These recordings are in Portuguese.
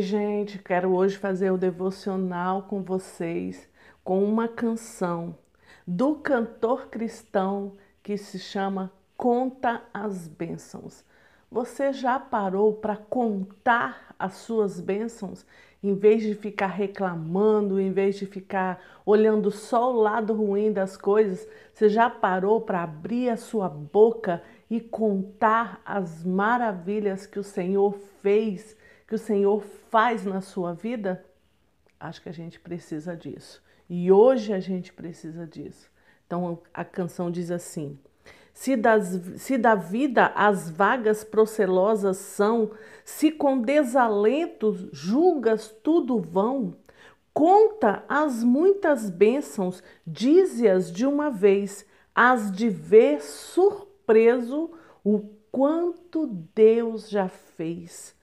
Gente, quero hoje fazer o devocional com vocês com uma canção do cantor cristão que se chama Conta as Bênçãos. Você já parou para contar as suas bênçãos em vez de ficar reclamando, em vez de ficar olhando só o lado ruim das coisas? Você já parou para abrir a sua boca e contar as maravilhas que o Senhor fez? Que o Senhor faz na sua vida, acho que a gente precisa disso. E hoje a gente precisa disso. Então a canção diz assim: se, das, se da vida as vagas procelosas são, se com desalento julgas tudo vão, conta as muitas bênçãos, dize-as de uma vez, as de ver surpreso o quanto Deus já fez.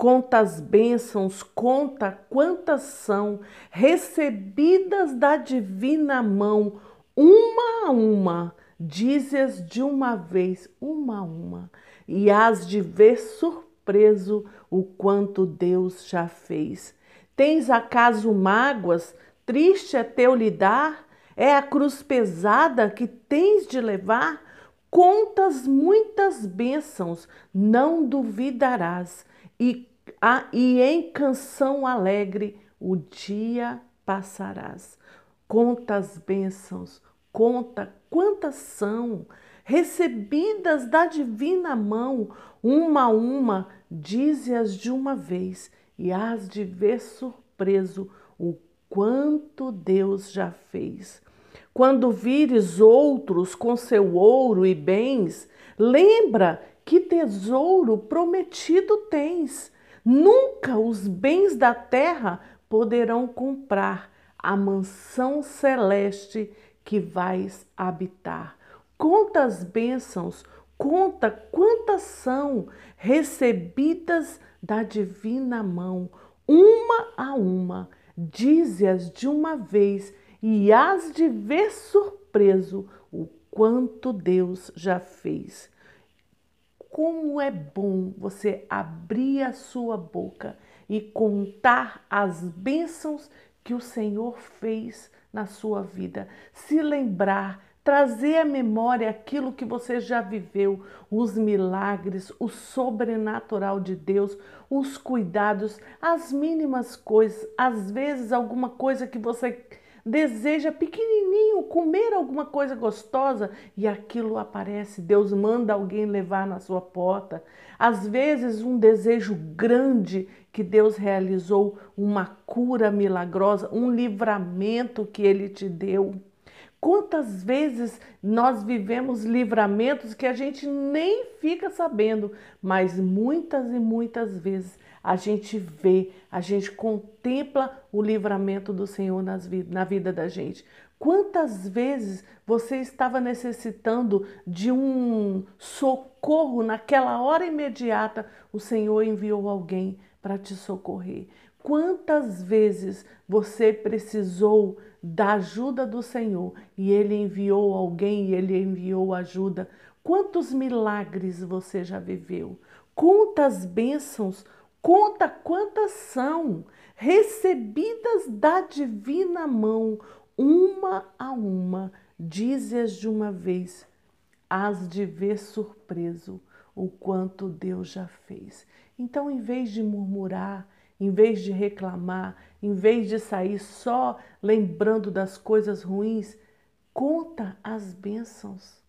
Conta as bênçãos, conta quantas são recebidas da divina mão, uma a uma, dize-as de uma vez, uma a uma, e hás de ver surpreso o quanto Deus já fez. Tens acaso mágoas? Triste é teu lidar? É a cruz pesada que tens de levar? Contas muitas bênçãos, não duvidarás, e ah, e em canção alegre o dia passarás. Conta as bênçãos, conta quantas são recebidas da divina mão, uma a uma, dize-as de uma vez, e hás de ver surpreso o quanto Deus já fez. Quando vires outros com seu ouro e bens, lembra que tesouro prometido tens Nunca os bens da terra poderão comprar a mansão celeste que vais habitar. Conta as bênçãos, conta quantas são recebidas da divina mão, uma a uma, dize-as de uma vez e hás de ver surpreso o quanto Deus já fez como é bom você abrir a sua boca e contar as bênçãos que o Senhor fez na sua vida. Se lembrar, trazer à memória aquilo que você já viveu, os milagres, o sobrenatural de Deus, os cuidados, as mínimas coisas, às vezes alguma coisa que você deseja pequenininho comer alguma coisa gostosa e aquilo aparece, Deus manda alguém levar na sua porta. Às vezes, um desejo grande que Deus realizou, uma cura milagrosa, um livramento que Ele te deu. Quantas vezes nós vivemos livramentos que a gente nem fica sabendo, mas muitas e muitas vezes a gente vê, a gente contempla o livramento do Senhor nas, na vida da gente. Quantas vezes você estava necessitando de um socorro naquela hora imediata, o Senhor enviou alguém para te socorrer? Quantas vezes você precisou da ajuda do Senhor e Ele enviou alguém e Ele enviou ajuda? Quantos milagres você já viveu? Quantas bênçãos, conta quantas são recebidas da divina mão, uma a uma, dize-as de uma vez, hás de ver surpreso o quanto Deus já fez. Então, em vez de murmurar, em vez de reclamar, em vez de sair só lembrando das coisas ruins, conta as bênçãos.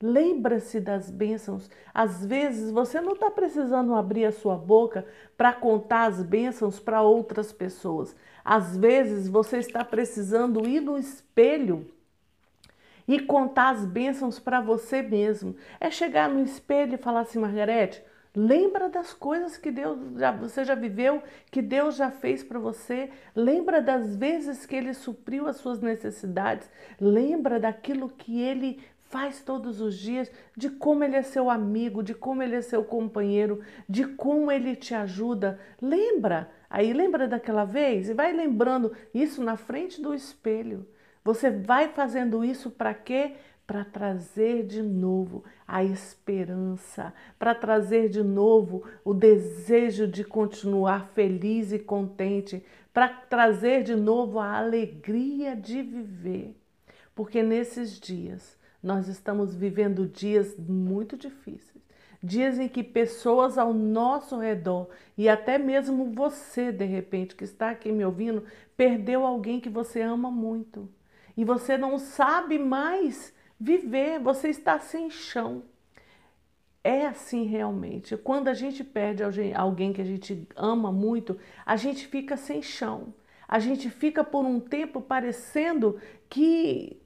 Lembra-se das bênçãos. Às vezes você não está precisando abrir a sua boca para contar as bênçãos para outras pessoas. Às vezes você está precisando ir no espelho e contar as bênçãos para você mesmo. É chegar no espelho e falar assim, Margarete, Lembra das coisas que Deus já, você já viveu, que Deus já fez para você. Lembra das vezes que Ele supriu as suas necessidades. Lembra daquilo que Ele faz todos os dias, de como Ele é seu amigo, de como Ele é seu companheiro, de como Ele te ajuda. Lembra? Aí lembra daquela vez e vai lembrando isso na frente do espelho. Você vai fazendo isso para quê? para trazer de novo a esperança, para trazer de novo o desejo de continuar feliz e contente, para trazer de novo a alegria de viver. Porque nesses dias nós estamos vivendo dias muito difíceis, dias em que pessoas ao nosso redor e até mesmo você, de repente, que está aqui me ouvindo, perdeu alguém que você ama muito e você não sabe mais viver, você está sem chão. É assim realmente. Quando a gente perde alguém que a gente ama muito, a gente fica sem chão. A gente fica por um tempo parecendo que,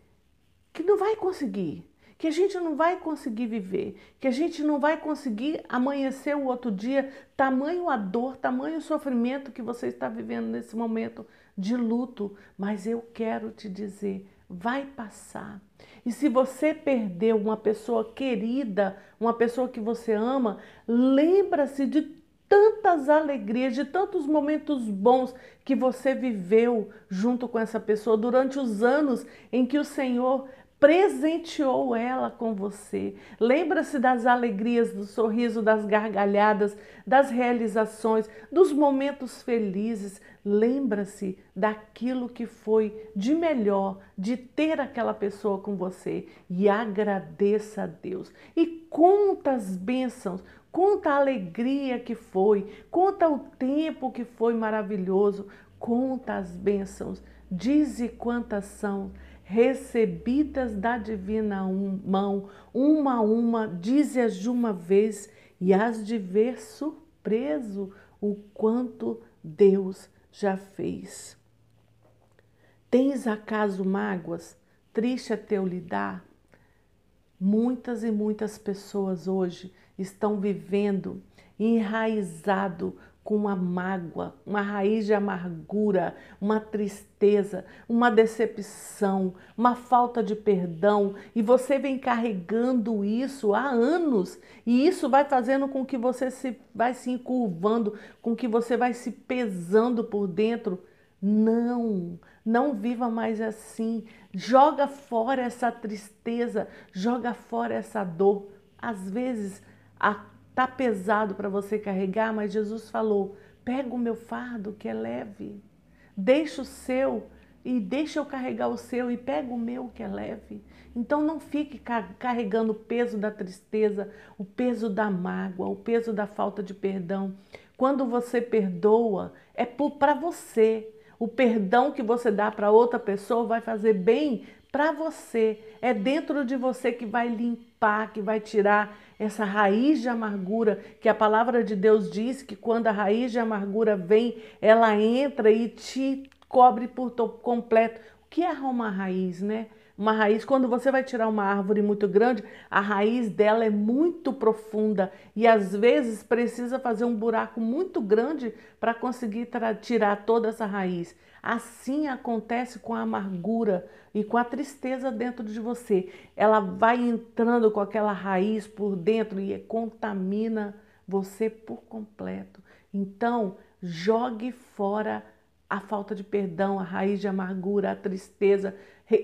que não vai conseguir, que a gente não vai conseguir viver, que a gente não vai conseguir amanhecer o outro dia, tamanho a dor, tamanho o sofrimento que você está vivendo nesse momento de luto. Mas eu quero te dizer, vai passar. E se você perdeu uma pessoa querida, uma pessoa que você ama, lembra-se de tantas alegrias, de tantos momentos bons que você viveu junto com essa pessoa durante os anos em que o Senhor presenteou ela com você. Lembra-se das alegrias, do sorriso, das gargalhadas, das realizações, dos momentos felizes. Lembra-se daquilo que foi de melhor de ter aquela pessoa com você e agradeça a Deus. E conta as bênçãos, conta a alegria que foi, conta o tempo que foi maravilhoso, conta as bênçãos. Dize quantas são recebidas da divina mão, uma a uma, dize-as de uma vez e as de ver surpreso o quanto Deus já fez. Tens acaso mágoas, triste a teu lidar? Muitas e muitas pessoas hoje estão vivendo enraizado com uma mágoa, uma raiz de amargura, uma tristeza, uma decepção, uma falta de perdão, e você vem carregando isso há anos, e isso vai fazendo com que você se vai se encurvando, com que você vai se pesando por dentro. Não, não viva mais assim. Joga fora essa tristeza, joga fora essa dor. Às vezes a Tá pesado para você carregar, mas Jesus falou: pega o meu fardo que é leve, deixa o seu e deixa eu carregar o seu e pega o meu que é leve. Então não fique carregando o peso da tristeza, o peso da mágoa, o peso da falta de perdão. Quando você perdoa, é para você. O perdão que você dá para outra pessoa vai fazer bem para você. É dentro de você que vai limpar, que vai tirar essa raiz de amargura, que a palavra de Deus diz que quando a raiz de amargura vem, ela entra e te cobre por completo. O que é uma raiz, né? Uma raiz, quando você vai tirar uma árvore muito grande, a raiz dela é muito profunda e às vezes precisa fazer um buraco muito grande para conseguir tirar toda essa raiz. Assim acontece com a amargura e com a tristeza dentro de você. Ela vai entrando com aquela raiz por dentro e contamina você por completo. Então, jogue fora a falta de perdão, a raiz de amargura, a tristeza.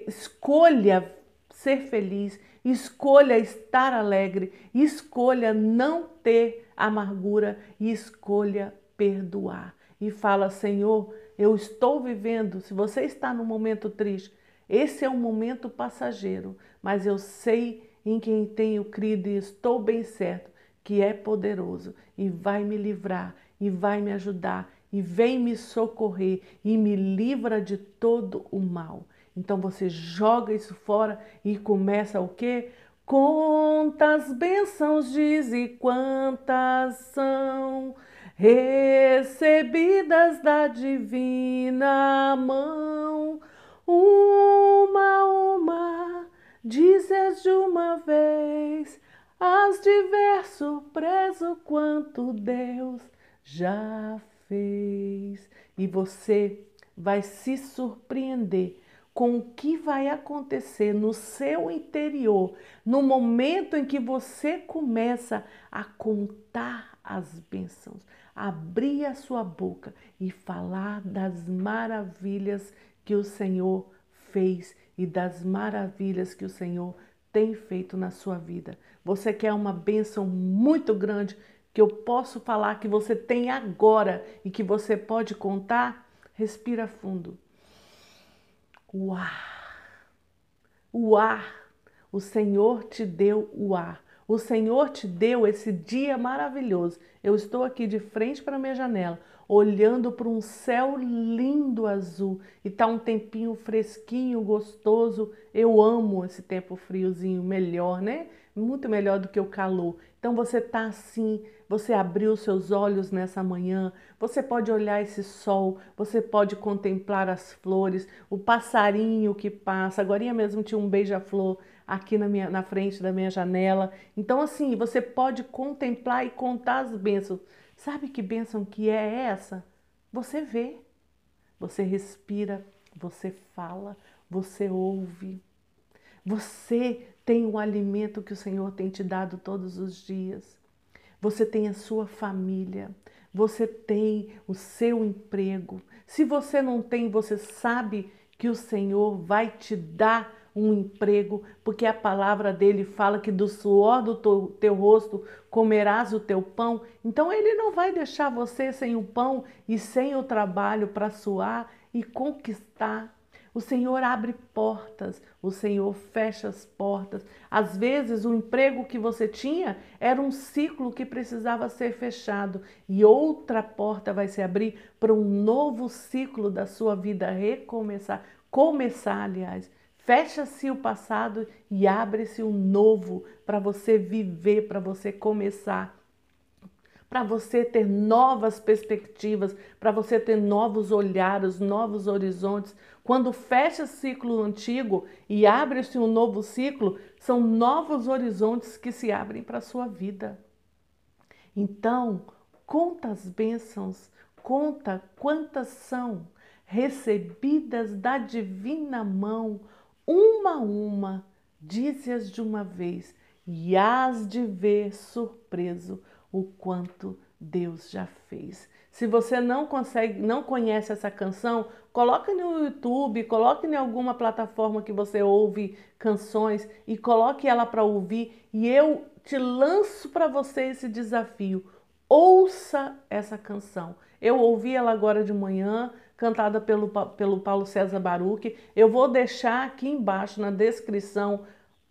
Escolha ser feliz, escolha estar alegre, escolha não ter amargura e escolha perdoar. E fala, Senhor, eu estou vivendo, se você está num momento triste, esse é um momento passageiro, mas eu sei em quem tenho crido e estou bem certo que é poderoso e vai me livrar e vai me ajudar e vem me socorrer e me livra de todo o mal. Então você joga isso fora e começa o quê? Quantas bênçãos diz e quantas são recebidas da divina mão. Uma a uma, dizes de uma vez, as ver surpreso quanto Deus já fez. E você vai se surpreender com o que vai acontecer no seu interior no momento em que você começa a contar as bênçãos, abrir a sua boca e falar das maravilhas que o Senhor fez e das maravilhas que o Senhor tem feito na sua vida. Você quer uma bênção muito grande que eu posso falar que você tem agora e que você pode contar? Respira fundo. O ar. O ar. O Senhor te deu o ar. O Senhor te deu esse dia maravilhoso. Eu estou aqui de frente para minha janela, olhando para um céu lindo azul e tá um tempinho fresquinho, gostoso. Eu amo esse tempo friozinho, melhor, né? Muito melhor do que o calor. Então você tá assim, você abriu seus olhos nessa manhã, você pode olhar esse sol, você pode contemplar as flores, o passarinho que passa. Agora mesmo tinha um beija-flor aqui na, minha, na frente da minha janela. Então, assim, você pode contemplar e contar as bênçãos. Sabe que bênção que é essa? Você vê, você respira, você fala, você ouve. Você tem o alimento que o Senhor tem te dado todos os dias. Você tem a sua família, você tem o seu emprego. Se você não tem, você sabe que o Senhor vai te dar um emprego, porque a palavra dele fala que do suor do teu, teu, rosto comerás o teu pão. Então ele não vai deixar você sem o pão e sem o trabalho para suar e conquistar. O Senhor abre portas, o Senhor fecha as portas. Às vezes, o emprego que você tinha era um ciclo que precisava ser fechado e outra porta vai se abrir para um novo ciclo da sua vida recomeçar. Começar, aliás. Fecha-se o passado e abre-se um novo para você viver, para você começar, para você ter novas perspectivas, para você ter novos olhares, novos horizontes. Quando fecha o ciclo antigo e abre-se um novo ciclo, são novos horizontes que se abrem para a sua vida. Então, conta as bênçãos, conta quantas são recebidas da divina mão uma a uma, dize-as de uma vez, e hás de ver surpreso o quanto Deus já fez. Se você não consegue, não conhece essa canção, coloque no YouTube, coloque em alguma plataforma que você ouve canções e coloque ela para ouvir e eu te lanço para você esse desafio. Ouça essa canção. Eu ouvi ela agora de manhã, cantada pelo, pelo Paulo César Baruch. Eu vou deixar aqui embaixo na descrição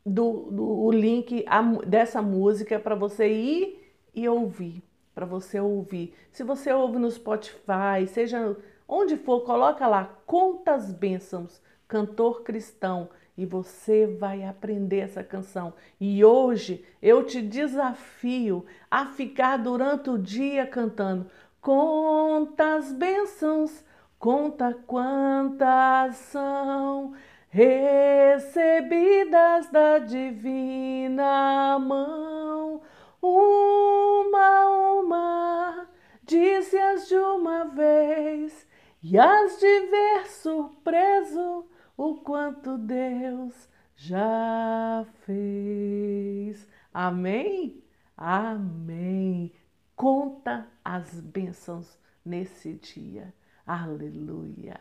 do, do o link a, dessa música para você ir e ouvir, para você ouvir. Se você ouve no Spotify, seja onde for, coloca lá Contas Bênçãos, cantor cristão, e você vai aprender essa canção. E hoje eu te desafio a ficar durante o dia cantando Contas bênçãos Conta quantas são recebidas da divina mão, uma a uma, dize-as de uma vez, e as de ver surpreso o quanto Deus já fez. Amém? Amém. Conta as bênçãos nesse dia. Aleluia.